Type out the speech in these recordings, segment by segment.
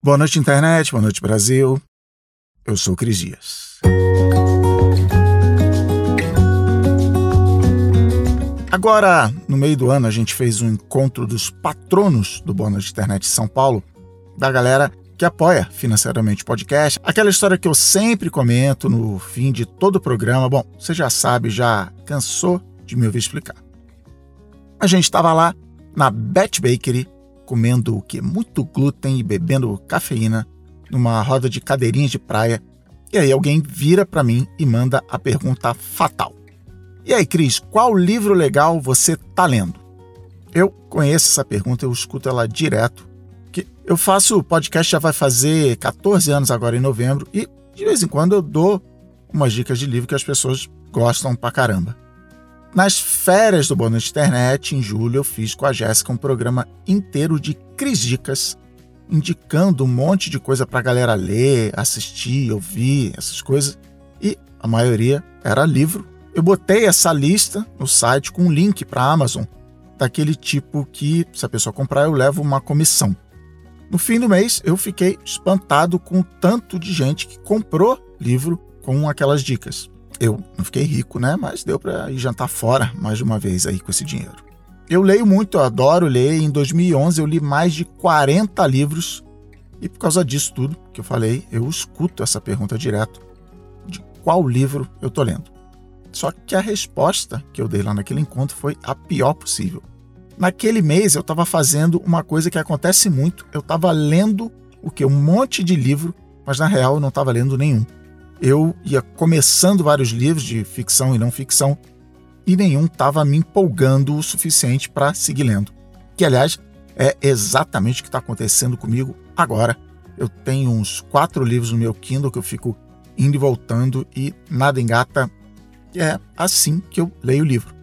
Boa noite, internet. Boa noite, Brasil. Eu sou Cris Dias. Agora, no meio do ano, a gente fez um encontro dos patronos do Boa Noite Internet São Paulo, da galera que apoia financeiramente o podcast. Aquela história que eu sempre comento no fim de todo o programa. Bom, você já sabe, já cansou de me ouvir explicar. A gente estava lá na Bet Bakery comendo o que? Muito glúten e bebendo cafeína numa roda de cadeirinhas de praia. E aí alguém vira para mim e manda a pergunta fatal. E aí, Cris, qual livro legal você tá lendo? Eu conheço essa pergunta, eu escuto ela direto. Que eu faço podcast já vai fazer 14 anos agora em novembro e de vez em quando eu dou umas dicas de livro que as pessoas gostam pra caramba. Nas férias do Bônus Internet, em julho, eu fiz com a Jéssica um programa inteiro de Cris Dicas, indicando um monte de coisa para a galera ler, assistir, ouvir, essas coisas. E a maioria era livro. Eu botei essa lista no site com um link para a Amazon, daquele tipo que, se a pessoa comprar, eu levo uma comissão. No fim do mês, eu fiquei espantado com o tanto de gente que comprou livro com aquelas dicas. Eu não fiquei rico, né? Mas deu para ir jantar fora mais de uma vez aí com esse dinheiro. Eu leio muito, eu adoro ler. Em 2011 eu li mais de 40 livros e por causa disso tudo que eu falei, eu escuto essa pergunta direto de qual livro eu tô lendo. Só que a resposta que eu dei lá naquele encontro foi a pior possível. Naquele mês eu estava fazendo uma coisa que acontece muito, eu estava lendo o que um monte de livro, mas na real eu não estava lendo nenhum eu ia começando vários livros de ficção e não ficção e nenhum estava me empolgando o suficiente para seguir lendo. Que, aliás, é exatamente o que está acontecendo comigo agora. Eu tenho uns quatro livros no meu Kindle que eu fico indo e voltando e nada engata. É assim que eu leio o livro.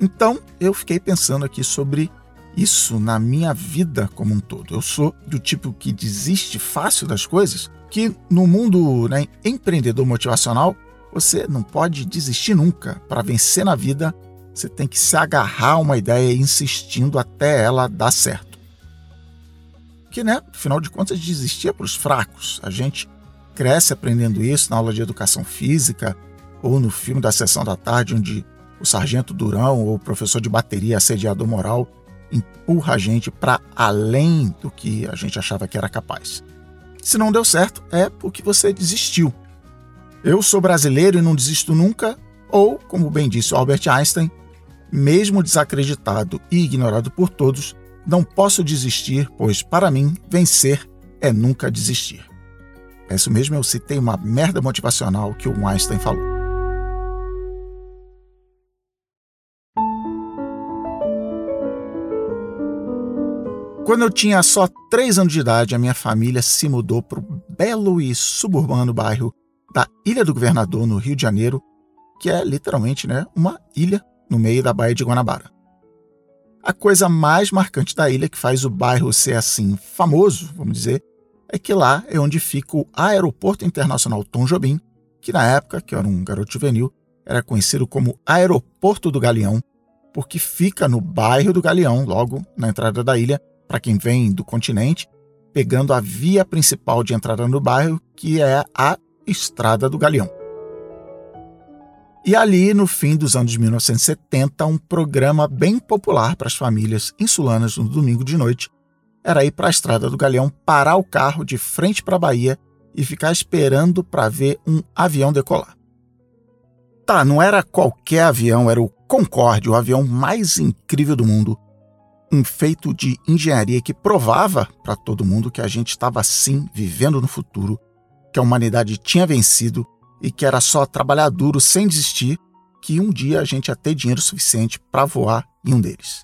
Então, eu fiquei pensando aqui sobre isso na minha vida como um todo. Eu sou do tipo que desiste fácil das coisas que no mundo né, empreendedor motivacional, você não pode desistir nunca. Para vencer na vida, você tem que se agarrar a uma ideia insistindo até ela dar certo. Que, né, afinal de contas, desistir é para os fracos. A gente cresce aprendendo isso na aula de educação física ou no filme da sessão da tarde, onde o sargento Durão ou o professor de bateria assediador moral empurra a gente para além do que a gente achava que era capaz. Se não deu certo, é porque você desistiu. Eu sou brasileiro e não desisto nunca, ou, como bem disse Albert Einstein, mesmo desacreditado e ignorado por todos, não posso desistir, pois para mim vencer é nunca desistir. É isso mesmo, eu citei uma merda motivacional que o Einstein falou. Quando eu tinha só 3 anos de idade, a minha família se mudou para o belo e suburbano bairro da Ilha do Governador, no Rio de Janeiro, que é literalmente né, uma ilha no meio da Baía de Guanabara. A coisa mais marcante da ilha que faz o bairro ser assim famoso, vamos dizer, é que lá é onde fica o Aeroporto Internacional Tom Jobim, que na época, que eu era um garoto juvenil, era conhecido como Aeroporto do Galeão, porque fica no bairro do Galeão, logo na entrada da ilha, para quem vem do continente, pegando a via principal de entrada no bairro, que é a Estrada do Galeão. E ali, no fim dos anos 1970, um programa bem popular para as famílias insulanas no domingo de noite era ir para a Estrada do Galeão, parar o carro de frente para a Bahia e ficar esperando para ver um avião decolar. Tá, não era qualquer avião, era o Concorde, o avião mais incrível do mundo, um feito de engenharia que provava para todo mundo que a gente estava sim vivendo no futuro, que a humanidade tinha vencido e que era só trabalhar duro sem desistir que um dia a gente ia ter dinheiro suficiente para voar em um deles.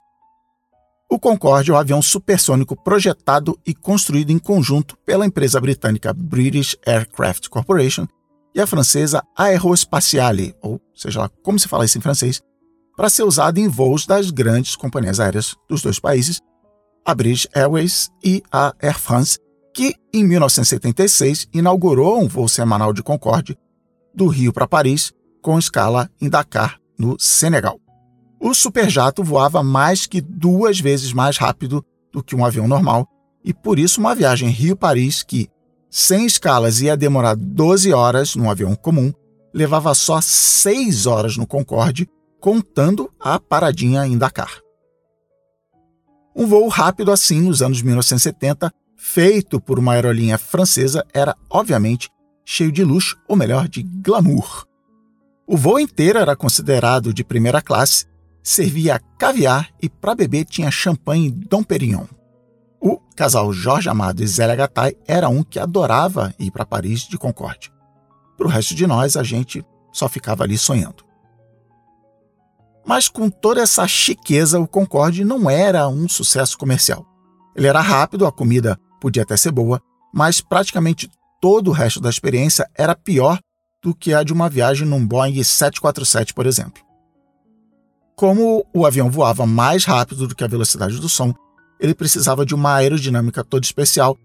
O Concorde é um avião supersônico projetado e construído em conjunto pela empresa britânica British Aircraft Corporation e a francesa Aerospatiale, ou seja lá como se fala isso em francês, para ser usado em voos das grandes companhias aéreas dos dois países, a British Airways e a Air France, que em 1976 inaugurou um voo semanal de Concorde do Rio para Paris, com escala em Dakar, no Senegal. O superjato voava mais que duas vezes mais rápido do que um avião normal e por isso uma viagem Rio-Paris que, sem escalas, ia demorar 12 horas num avião comum, levava só 6 horas no Concorde, contando a paradinha em Dakar. Um voo rápido assim, nos anos 1970, feito por uma aerolinha francesa, era, obviamente, cheio de luxo, ou melhor, de glamour. O voo inteiro era considerado de primeira classe, servia caviar e para beber tinha champanhe Dom Perignon. O casal Jorge Amado e Zélia Gattai era um que adorava ir para Paris de Concorde. Para o resto de nós, a gente só ficava ali sonhando. Mas com toda essa chiqueza, o Concorde não era um sucesso comercial. Ele era rápido, a comida podia até ser boa, mas praticamente todo o resto da experiência era pior do que a de uma viagem num Boeing 747, por exemplo. Como o avião voava mais rápido do que a velocidade do som, ele precisava de uma aerodinâmica toda especial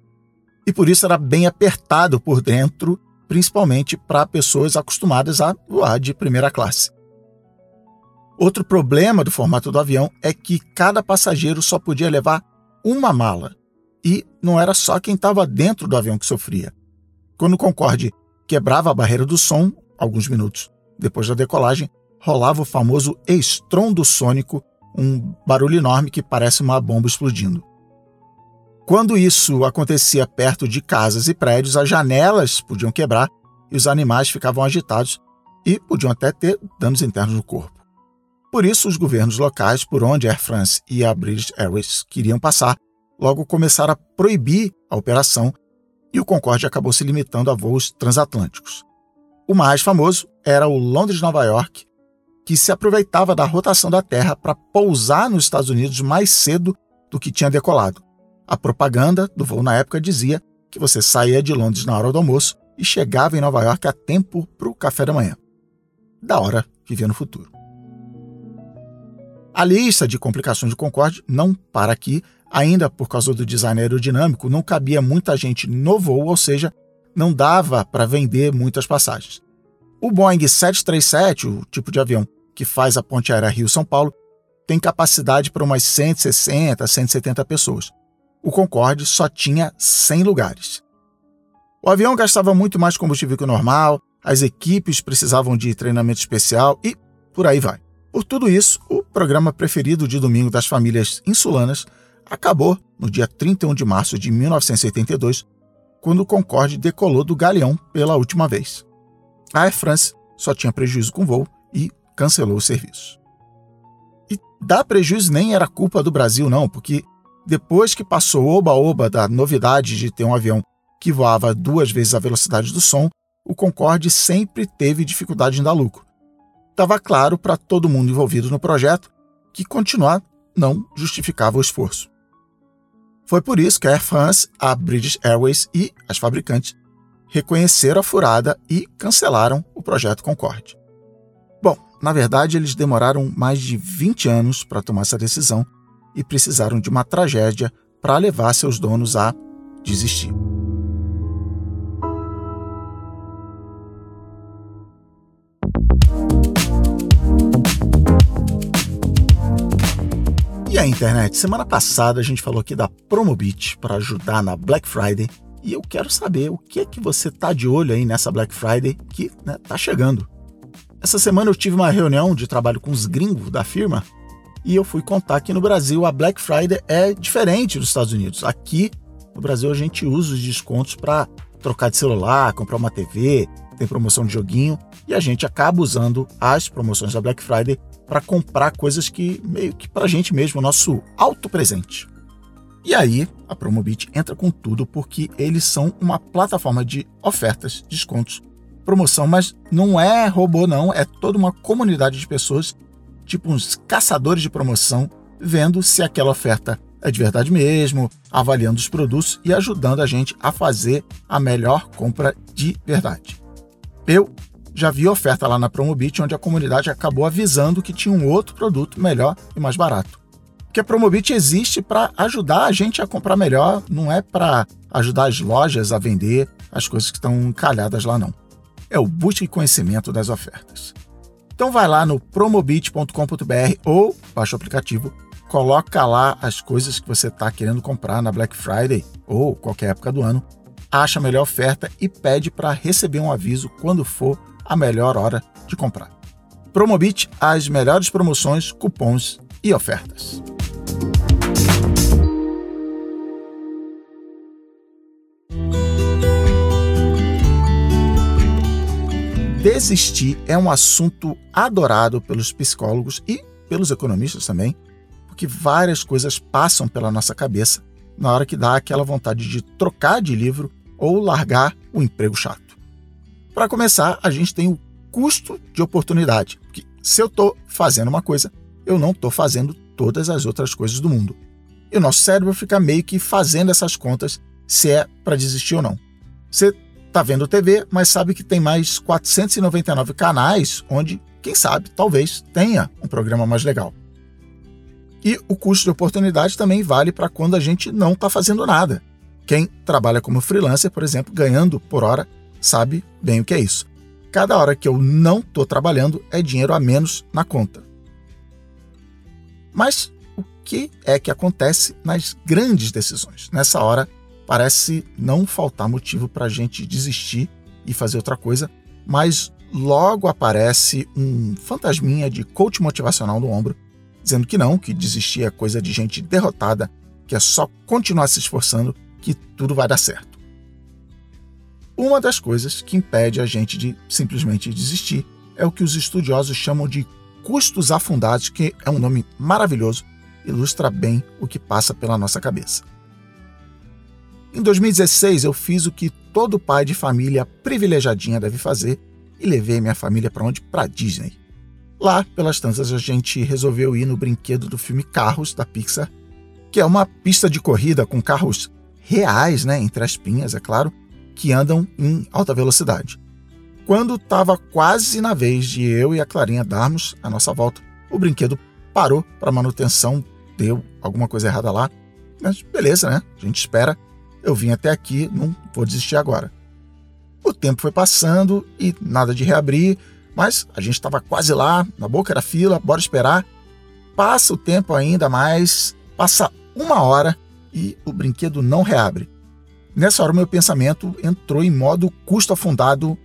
e por isso era bem apertado por dentro, principalmente para pessoas acostumadas a voar de primeira classe. Outro problema do formato do avião é que cada passageiro só podia levar uma mala. E não era só quem estava dentro do avião que sofria. Quando o Concorde quebrava a barreira do som, alguns minutos depois da decolagem, rolava o famoso estrondo sônico, um barulho enorme que parece uma bomba explodindo. Quando isso acontecia perto de casas e prédios, as janelas podiam quebrar e os animais ficavam agitados e podiam até ter danos internos no corpo. Por isso, os governos locais por onde a Air France e a British Airways queriam passar logo começaram a proibir a operação e o Concorde acabou se limitando a voos transatlânticos. O mais famoso era o Londres-Nova York, que se aproveitava da rotação da Terra para pousar nos Estados Unidos mais cedo do que tinha decolado. A propaganda do voo na época dizia que você saía de Londres na hora do almoço e chegava em Nova York a tempo para o café da manhã. Da hora que via no futuro. A lista de complicações do Concorde não para aqui, ainda por causa do design aerodinâmico, não cabia muita gente no voo, ou seja, não dava para vender muitas passagens. O Boeing 737, o tipo de avião que faz a ponte aérea Rio-São Paulo, tem capacidade para umas 160, 170 pessoas. O Concorde só tinha 100 lugares. O avião gastava muito mais combustível que o normal, as equipes precisavam de treinamento especial e por aí vai. Por tudo isso, o programa preferido de domingo das famílias insulanas acabou no dia 31 de março de 1982, quando o Concorde decolou do Galeão pela última vez. A Air France só tinha prejuízo com voo e cancelou o serviço. E dar prejuízo nem era culpa do Brasil, não, porque depois que passou o oba-oba da novidade de ter um avião que voava duas vezes a velocidade do som, o Concorde sempre teve dificuldade em dar lucro estava claro para todo mundo envolvido no projeto que continuar não justificava o esforço. Foi por isso que a Air France, a British Airways e as fabricantes reconheceram a furada e cancelaram o projeto Concorde. Bom, na verdade, eles demoraram mais de 20 anos para tomar essa decisão e precisaram de uma tragédia para levar seus donos a desistir. Internet? Semana passada a gente falou aqui da Promobit para ajudar na Black Friday e eu quero saber o que é que você tá de olho aí nessa Black Friday que né, tá chegando. Essa semana eu tive uma reunião de trabalho com os gringos da firma e eu fui contar que no Brasil a Black Friday é diferente dos Estados Unidos. Aqui no Brasil a gente usa os descontos para trocar de celular, comprar uma TV, tem promoção de joguinho e a gente acaba usando as promoções da Black Friday para comprar coisas que meio que para a gente mesmo, nosso auto presente. E aí a Promobit entra com tudo porque eles são uma plataforma de ofertas, descontos, promoção, mas não é robô não, é toda uma comunidade de pessoas, tipo uns caçadores de promoção, vendo se aquela oferta é de verdade mesmo, avaliando os produtos e ajudando a gente a fazer a melhor compra de verdade. Eu já vi oferta lá na Promobit onde a comunidade acabou avisando que tinha um outro produto melhor e mais barato. Porque a Promobit existe para ajudar a gente a comprar melhor, não é para ajudar as lojas a vender as coisas que estão encalhadas lá não. É o busca e conhecimento das ofertas. Então vai lá no promobit.com.br ou baixa o aplicativo coloca lá as coisas que você está querendo comprar na Black Friday ou qualquer época do ano, acha a melhor oferta e pede para receber um aviso quando for a melhor hora de comprar. Promobit, as melhores promoções, cupons e ofertas. Desistir é um assunto adorado pelos psicólogos e pelos economistas também, porque várias coisas passam pela nossa cabeça na hora que dá aquela vontade de trocar de livro ou largar o emprego chato. Para começar, a gente tem o custo de oportunidade, que se eu estou fazendo uma coisa, eu não estou fazendo todas as outras coisas do mundo. E o nosso cérebro fica meio que fazendo essas contas se é para desistir ou não. Você está vendo TV, mas sabe que tem mais 499 canais onde, quem sabe, talvez tenha um programa mais legal. E o custo de oportunidade também vale para quando a gente não está fazendo nada. Quem trabalha como freelancer, por exemplo, ganhando por hora, sabe bem o que é isso. Cada hora que eu não estou trabalhando é dinheiro a menos na conta. Mas o que é que acontece nas grandes decisões? Nessa hora, parece não faltar motivo para a gente desistir e fazer outra coisa, mas logo aparece um fantasminha de coach motivacional no ombro, dizendo que não, que desistir é coisa de gente derrotada, que é só continuar se esforçando que tudo vai dar certo. Uma das coisas que impede a gente de simplesmente desistir é o que os estudiosos chamam de custos afundados, que é um nome maravilhoso, ilustra bem o que passa pela nossa cabeça. Em 2016, eu fiz o que todo pai de família privilegiadinha deve fazer e levei minha família para onde? Para Disney. Lá, pelas tantas, a gente resolveu ir no brinquedo do filme Carros da Pixar, que é uma pista de corrida com carros reais, né, entre as pinhas, é claro, que andam em alta velocidade. Quando estava quase na vez de eu e a Clarinha darmos a nossa volta, o brinquedo parou para manutenção, deu alguma coisa errada lá, mas beleza, né? A gente espera eu vim até aqui, não vou desistir agora. O tempo foi passando e nada de reabrir, mas a gente estava quase lá, na boca da fila, bora esperar. Passa o tempo ainda mais, passa uma hora e o brinquedo não reabre. Nessa hora, meu pensamento entrou em modo custo afundado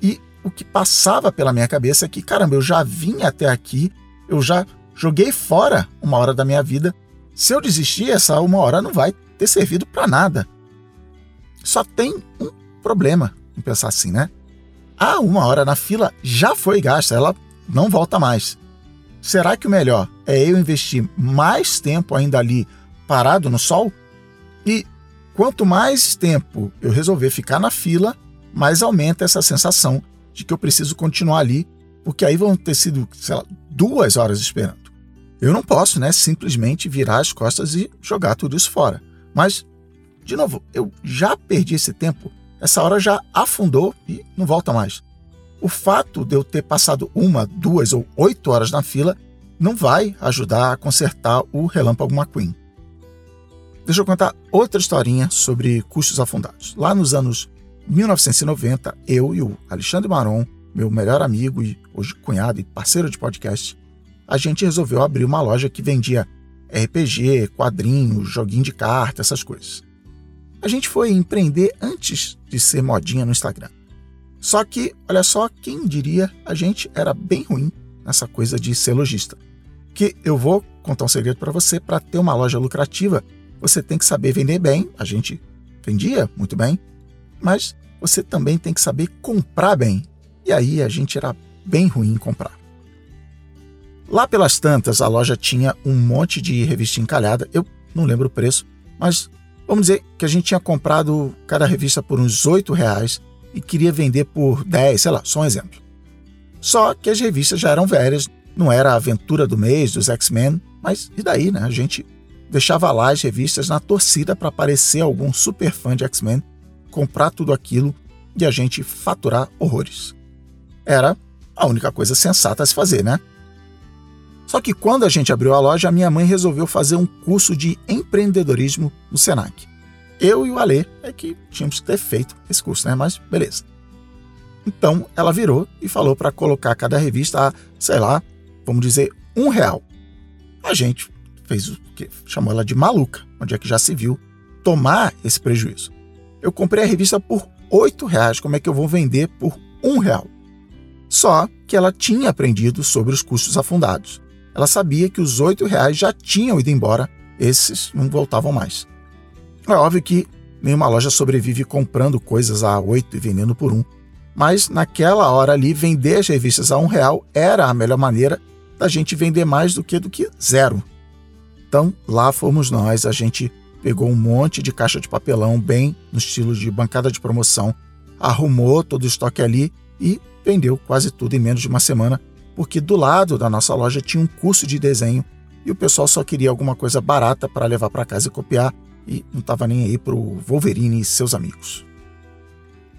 e o que passava pela minha cabeça é que, caramba, eu já vim até aqui, eu já joguei fora uma hora da minha vida. Se eu desistir, essa uma hora não vai ter servido para nada. Só tem um problema em pensar assim, né? Ah, uma hora na fila já foi gasta, ela não volta mais. Será que o melhor é eu investir mais tempo ainda ali parado no sol? E quanto mais tempo eu resolver ficar na fila, mais aumenta essa sensação de que eu preciso continuar ali, porque aí vão ter sido, sei lá, duas horas esperando. Eu não posso, né, simplesmente virar as costas e jogar tudo isso fora. Mas, de novo, eu já perdi esse tempo, essa hora já afundou e não volta mais. O fato de eu ter passado uma, duas ou oito horas na fila não vai ajudar a consertar o Relâmpago McQueen. Deixa eu contar outra historinha sobre custos afundados. Lá nos anos 1990, eu e o Alexandre Maron, meu melhor amigo e hoje cunhado e parceiro de podcast, a gente resolveu abrir uma loja que vendia RPG, quadrinhos, joguinho de carta, essas coisas. A gente foi empreender antes de ser modinha no Instagram. Só que, olha só, quem diria, a gente era bem ruim nessa coisa de ser lojista. Que eu vou contar um segredo para você, para ter uma loja lucrativa, você tem que saber vender bem. A gente vendia muito bem, mas você também tem que saber comprar bem. E aí a gente era bem ruim em comprar. Lá pelas tantas, a loja tinha um monte de revista encalhada, eu não lembro o preço, mas vamos dizer que a gente tinha comprado cada revista por uns 8 reais e queria vender por 10, sei lá, só um exemplo. Só que as revistas já eram velhas, não era a aventura do mês dos X-Men, mas e daí, né? A gente deixava lá as revistas na torcida para aparecer algum super fã de X-Men, comprar tudo aquilo e a gente faturar horrores. Era a única coisa sensata a se fazer, né? Só que quando a gente abriu a loja, a minha mãe resolveu fazer um curso de empreendedorismo no Senac. Eu e o Alê é que tínhamos que ter feito esse curso, né? Mas beleza. Então ela virou e falou para colocar cada revista a, sei lá, vamos dizer, um real. A gente fez o que chamou ela de maluca, onde é que já se viu tomar esse prejuízo. Eu comprei a revista por oito reais, como é que eu vou vender por um real? Só que ela tinha aprendido sobre os custos afundados. Ela sabia que os oito reais já tinham ido embora, esses não voltavam mais. É óbvio que nenhuma loja sobrevive comprando coisas a oito e vendendo por um, mas naquela hora ali vender as revistas a um real era a melhor maneira da gente vender mais do que do que zero. Então lá fomos nós, a gente pegou um monte de caixa de papelão bem no estilo de bancada de promoção, arrumou todo o estoque ali e vendeu quase tudo em menos de uma semana, porque do lado da nossa loja tinha um curso de desenho e o pessoal só queria alguma coisa barata para levar para casa e copiar e não estava nem aí para o Wolverine e seus amigos.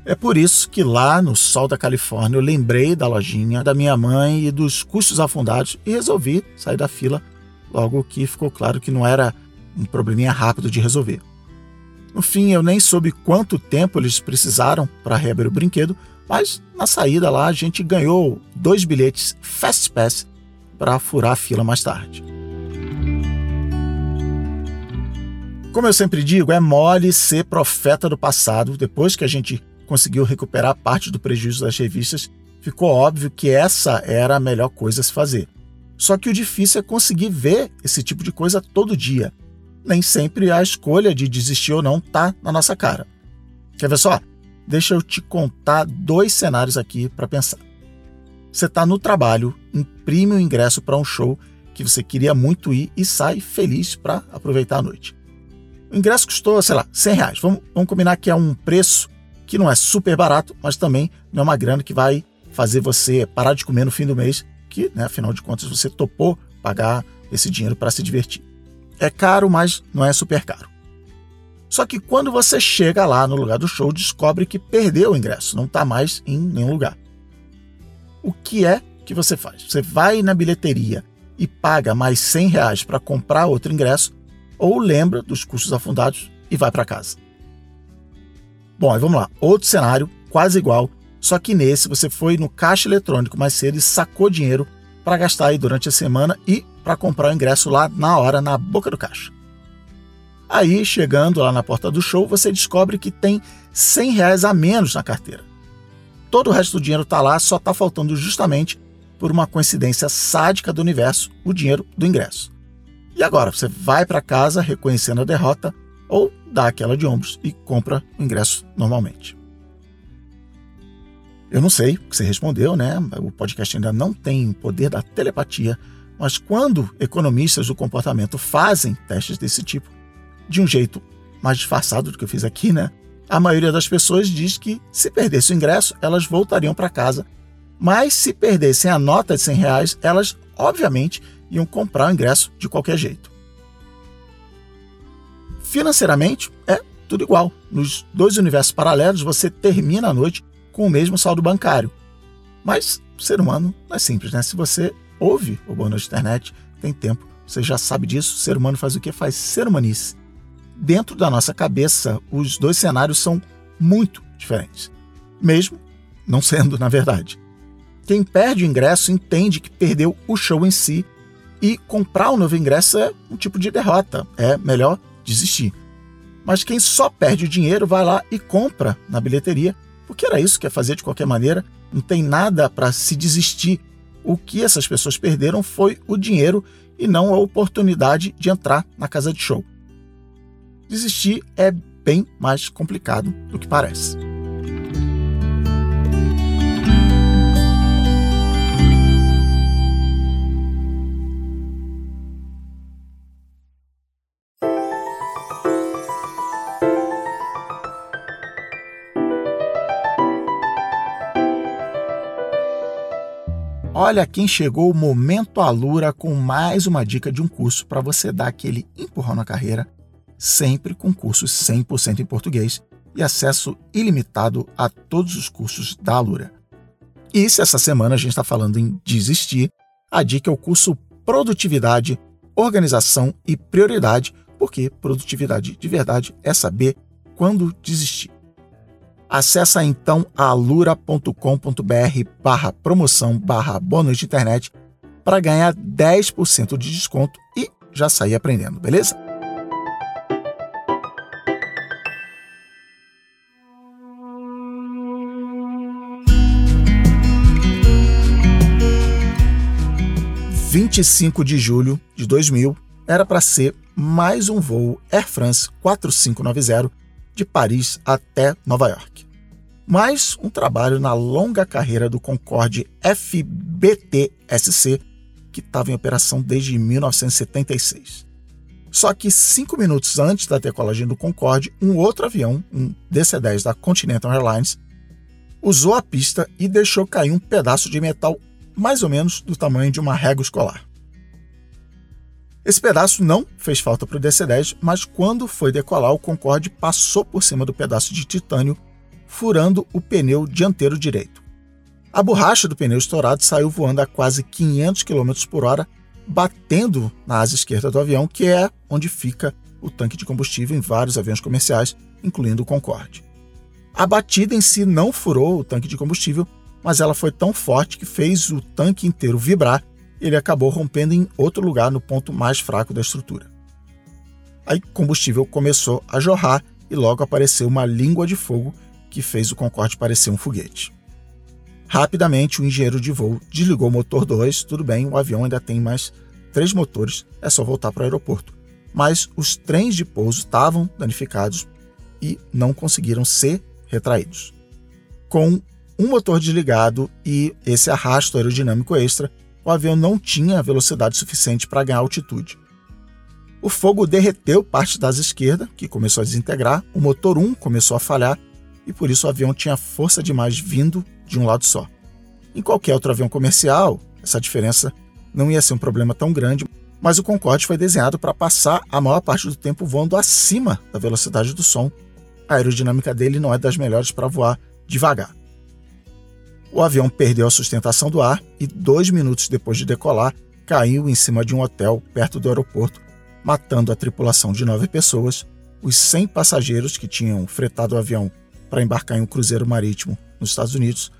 É por isso que lá no sol da Califórnia eu lembrei da lojinha, da minha mãe e dos custos afundados e resolvi sair da fila, logo que ficou claro que não era um probleminha rápido de resolver. No fim, eu nem soube quanto tempo eles precisaram para reabrir o brinquedo, mas na saída lá a gente ganhou dois bilhetes Fast Pass para furar a fila mais tarde. Como eu sempre digo, é mole ser profeta do passado depois que a gente conseguiu recuperar parte do prejuízo das revistas, ficou óbvio que essa era a melhor coisa a se fazer. Só que o difícil é conseguir ver esse tipo de coisa todo dia. Nem sempre a escolha de desistir ou não está na nossa cara. Quer ver só? Deixa eu te contar dois cenários aqui para pensar. Você está no trabalho, imprime o um ingresso para um show que você queria muito ir e sai feliz para aproveitar a noite. O ingresso custou, sei lá, 100 reais. Vamos, vamos combinar que é um preço que não é super barato, mas também não é uma grana que vai fazer você parar de comer no fim do mês, que, né, afinal de contas, você topou pagar esse dinheiro para se divertir. É caro, mas não é super caro. Só que quando você chega lá no lugar do show, descobre que perdeu o ingresso, não está mais em nenhum lugar. O que é que você faz? Você vai na bilheteria e paga mais 100 reais para comprar outro ingresso, ou lembra dos custos afundados e vai para casa. Bom, aí vamos lá. Outro cenário, quase igual, só que nesse você foi no caixa eletrônico mais cedo e sacou dinheiro para gastar aí durante a semana e para comprar o ingresso lá na hora, na boca do caixa. Aí, chegando lá na porta do show, você descobre que tem 100 reais a menos na carteira. Todo o resto do dinheiro está lá, só está faltando justamente, por uma coincidência sádica do universo, o dinheiro do ingresso. E agora, você vai para casa reconhecendo a derrota ou dá aquela de ombros e compra o ingresso normalmente. Eu não sei o que você respondeu, né? O podcast ainda não tem poder da telepatia, mas quando economistas do comportamento fazem testes desse tipo, de um jeito mais disfarçado do que eu fiz aqui, né? A maioria das pessoas diz que se perdesse o ingresso, elas voltariam para casa. Mas se perdessem a nota de 100 reais, elas, obviamente, iam comprar o ingresso de qualquer jeito. Financeiramente, é tudo igual. Nos dois universos paralelos, você termina a noite com o mesmo saldo bancário. Mas ser humano não é simples, né? Se você ouve o Boa Noite Internet, tem tempo, você já sabe disso. Ser humano faz o que? Faz ser humanice. Dentro da nossa cabeça, os dois cenários são muito diferentes. Mesmo não sendo, na verdade. Quem perde o ingresso entende que perdeu o show em si e comprar um novo ingresso é um tipo de derrota. É melhor desistir. Mas quem só perde o dinheiro vai lá e compra na bilheteria, porque era isso que ia fazer de qualquer maneira, não tem nada para se desistir. O que essas pessoas perderam foi o dinheiro e não a oportunidade de entrar na casa de show. Desistir é bem mais complicado do que parece. Olha quem chegou o momento Alura com mais uma dica de um curso para você dar aquele empurrão na carreira, sempre com cursos 100% em português e acesso ilimitado a todos os cursos da Alura. E se essa semana a gente está falando em desistir, a dica é o curso Produtividade, Organização e Prioridade, porque produtividade de verdade é saber quando desistir. Acesse então alura.com.br barra promoção barra bônus de internet para ganhar 10% de desconto e já sair aprendendo, beleza? Vinte e cinco de julho de 2000 era para ser mais um voo Air France 4590 de Paris até Nova York. Mais um trabalho na longa carreira do Concorde FBTSC, que estava em operação desde 1976. Só que cinco minutos antes da decolagem do Concorde, um outro avião, um DC-10 da Continental Airlines, usou a pista e deixou cair um pedaço de metal mais ou menos do tamanho de uma régua escolar. Esse pedaço não fez falta para o DC-10, mas quando foi decolar, o Concorde passou por cima do pedaço de titânio, furando o pneu dianteiro direito. A borracha do pneu estourado saiu voando a quase 500 km por hora, batendo na asa esquerda do avião, que é onde fica o tanque de combustível em vários aviões comerciais, incluindo o Concorde. A batida em si não furou o tanque de combustível, mas ela foi tão forte que fez o tanque inteiro vibrar ele acabou rompendo em outro lugar no ponto mais fraco da estrutura. Aí combustível começou a jorrar e logo apareceu uma língua de fogo que fez o Concorde parecer um foguete. Rapidamente, o engenheiro de voo desligou o motor 2, tudo bem, o avião ainda tem mais três motores, é só voltar para o aeroporto. Mas os trens de pouso estavam danificados e não conseguiram ser retraídos. Com um motor desligado e esse arrasto aerodinâmico extra, o avião não tinha velocidade suficiente para ganhar altitude. O fogo derreteu parte da asa esquerda, que começou a desintegrar, o motor 1 começou a falhar e por isso o avião tinha força demais vindo de um lado só. Em qualquer outro avião comercial, essa diferença não ia ser um problema tão grande, mas o Concorde foi desenhado para passar a maior parte do tempo voando acima da velocidade do som. A aerodinâmica dele não é das melhores para voar devagar. O avião perdeu a sustentação do ar e, dois minutos depois de decolar, caiu em cima de um hotel perto do aeroporto, matando a tripulação de nove pessoas, os 100 passageiros que tinham fretado o avião para embarcar em um cruzeiro marítimo nos Estados Unidos,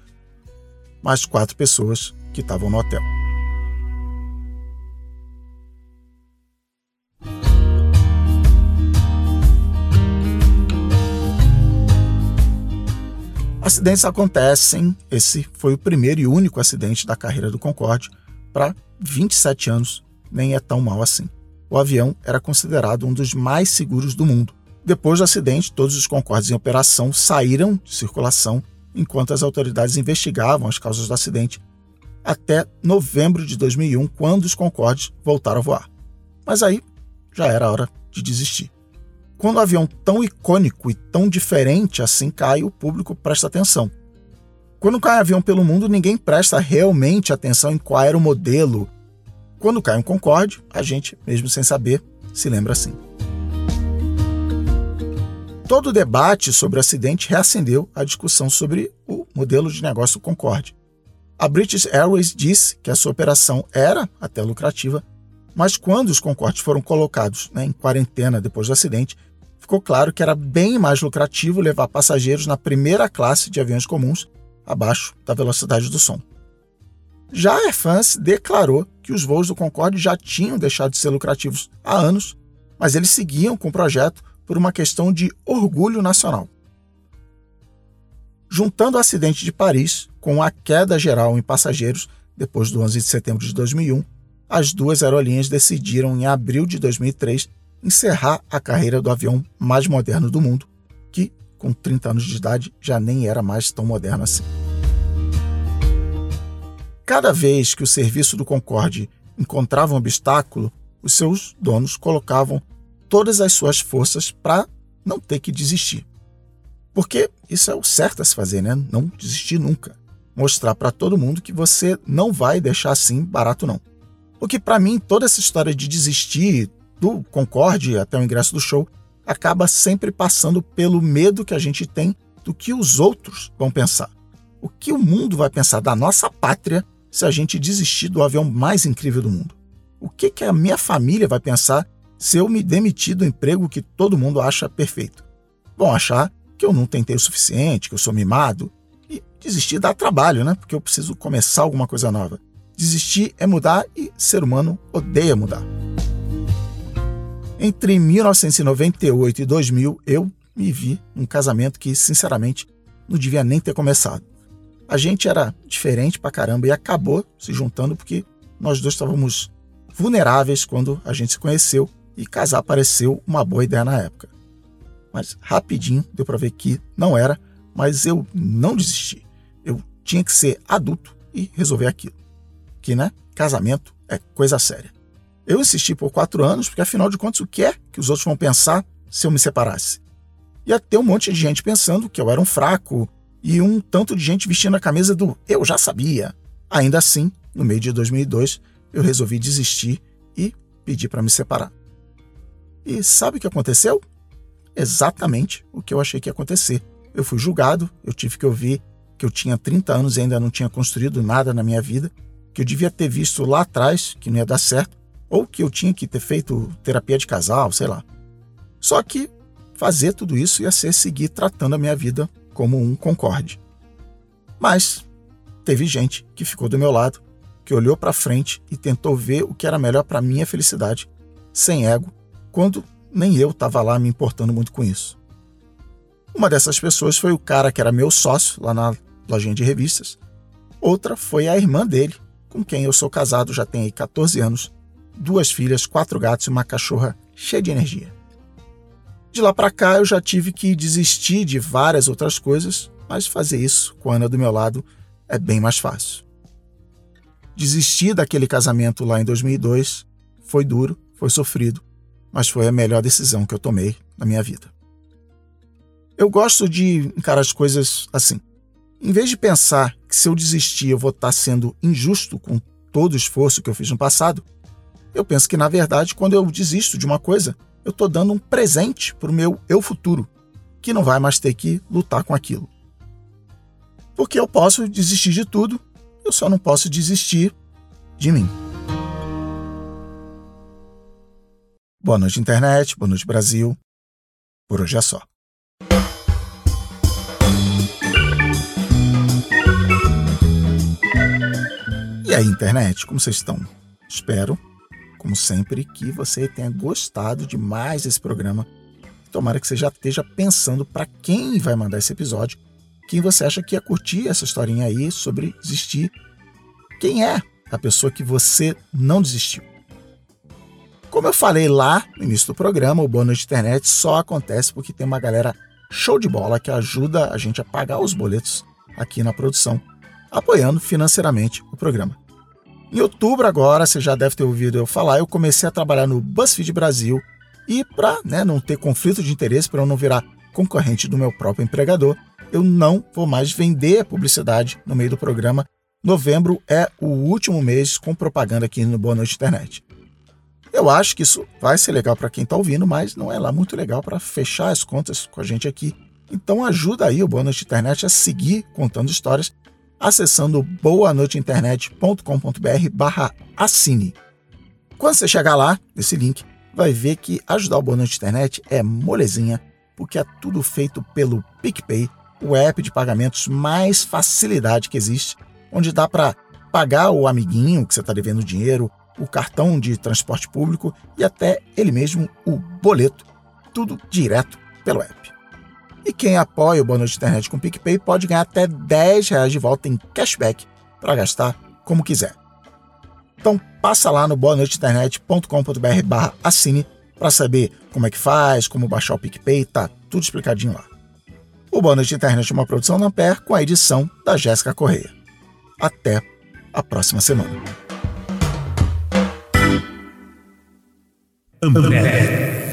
mais quatro pessoas que estavam no hotel. Acidentes acontecem, esse foi o primeiro e único acidente da carreira do Concorde para 27 anos, nem é tão mal assim. O avião era considerado um dos mais seguros do mundo. Depois do acidente, todos os Concordes em operação saíram de circulação enquanto as autoridades investigavam as causas do acidente, até novembro de 2001, quando os Concordes voltaram a voar. Mas aí já era hora de desistir. Quando um avião tão icônico e tão diferente assim cai, o público presta atenção. Quando cai um avião pelo mundo, ninguém presta realmente atenção em qual era o modelo. Quando cai um Concorde, a gente, mesmo sem saber, se lembra assim. Todo o debate sobre o acidente reacendeu a discussão sobre o modelo de negócio Concorde. A British Airways disse que a sua operação era até lucrativa, mas quando os Concordes foram colocados né, em quarentena depois do acidente, ficou claro que era bem mais lucrativo levar passageiros na primeira classe de aviões comuns, abaixo da velocidade do som. Já a Air France declarou que os voos do Concorde já tinham deixado de ser lucrativos há anos, mas eles seguiam com o projeto por uma questão de orgulho nacional. Juntando o acidente de Paris com a queda geral em passageiros depois do 11 de setembro de 2001, as duas aerolíneas decidiram em abril de 2003 encerrar a carreira do avião mais moderno do mundo, que, com 30 anos de idade, já nem era mais tão moderno assim. Cada vez que o serviço do Concorde encontrava um obstáculo, os seus donos colocavam todas as suas forças para não ter que desistir. Porque isso é o certo a se fazer, né? Não desistir nunca. Mostrar para todo mundo que você não vai deixar assim barato, não. Porque para mim, toda essa história de desistir, do Concorde até o ingresso do show acaba sempre passando pelo medo que a gente tem do que os outros vão pensar. O que o mundo vai pensar da nossa pátria se a gente desistir do avião mais incrível do mundo? O que, que a minha família vai pensar se eu me demitir do emprego que todo mundo acha perfeito? Vão achar que eu não tentei o suficiente, que eu sou mimado. E desistir dá trabalho, né? Porque eu preciso começar alguma coisa nova. Desistir é mudar e ser humano odeia mudar. Entre 1998 e 2000, eu me vi num casamento que, sinceramente, não devia nem ter começado. A gente era diferente pra caramba e acabou se juntando porque nós dois estávamos vulneráveis quando a gente se conheceu e casar pareceu uma boa ideia na época. Mas rapidinho deu para ver que não era, mas eu não desisti. Eu tinha que ser adulto e resolver aquilo. Que, né? Casamento é coisa séria. Eu insisti por quatro anos, porque afinal de contas, o que é que os outros vão pensar se eu me separasse? Ia ter um monte de gente pensando que eu era um fraco e um tanto de gente vestindo a camisa do eu já sabia. Ainda assim, no meio de 2002, eu resolvi desistir e pedir para me separar. E sabe o que aconteceu? Exatamente o que eu achei que ia acontecer. Eu fui julgado, eu tive que ouvir que eu tinha 30 anos e ainda não tinha construído nada na minha vida, que eu devia ter visto lá atrás que não ia dar certo, ou que eu tinha que ter feito terapia de casal, sei lá. Só que fazer tudo isso ia ser seguir tratando a minha vida como um concorde. Mas teve gente que ficou do meu lado, que olhou para frente e tentou ver o que era melhor para minha felicidade, sem ego, quando nem eu estava lá me importando muito com isso. Uma dessas pessoas foi o cara que era meu sócio lá na lojinha de revistas. Outra foi a irmã dele, com quem eu sou casado já tem aí 14 anos, duas filhas, quatro gatos e uma cachorra cheia de energia. De lá para cá eu já tive que desistir de várias outras coisas, mas fazer isso com a Ana do meu lado é bem mais fácil. Desistir daquele casamento lá em 2002 foi duro, foi sofrido, mas foi a melhor decisão que eu tomei na minha vida. Eu gosto de encarar as coisas assim. Em vez de pensar que se eu desistir eu vou estar sendo injusto com todo o esforço que eu fiz no passado, eu penso que na verdade quando eu desisto de uma coisa, eu estou dando um presente para o meu eu futuro, que não vai mais ter que lutar com aquilo. Porque eu posso desistir de tudo, eu só não posso desistir de mim. Boa noite, internet. Boa noite, Brasil. Por hoje é só. E aí, internet, como vocês estão? Espero, como sempre, que você tenha gostado de mais esse programa. Tomara que você já esteja pensando para quem vai mandar esse episódio, quem você acha que ia curtir essa historinha aí sobre desistir. Quem é a pessoa que você não desistiu? Como eu falei lá no início do programa, o bônus de internet só acontece porque tem uma galera show de bola que ajuda a gente a pagar os boletos aqui na produção, apoiando financeiramente o programa. Em outubro agora, você já deve ter ouvido eu falar, eu comecei a trabalhar no BuzzFeed Brasil e para né, não ter conflito de interesse, para eu não virar concorrente do meu próprio empregador, eu não vou mais vender publicidade no meio do programa. Novembro é o último mês com propaganda aqui no Boa Noite Internet. Eu acho que isso vai ser legal para quem está ouvindo, mas não é lá muito legal para fechar as contas com a gente aqui. Então ajuda aí o Boa Noite Internet a seguir contando histórias acessando boanoiteinternet.com.br barra assine. Quando você chegar lá, nesse link, vai ver que ajudar o Boa Noite Internet é molezinha, porque é tudo feito pelo PicPay, o app de pagamentos mais facilidade que existe, onde dá para pagar o amiguinho que você está devendo dinheiro, o cartão de transporte público e até ele mesmo o boleto, tudo direto pelo app. E quem apoia o Boa Noite Internet com o PicPay pode ganhar até 10 reais de volta em cashback para gastar como quiser. Então passa lá no boanoiteinternet.com.br barra assine para saber como é que faz, como baixar o PicPay, tá tudo explicadinho lá. O Boa Noite Internet é uma produção da Ampere com a edição da Jéssica Correia. Até a próxima semana. Ambev.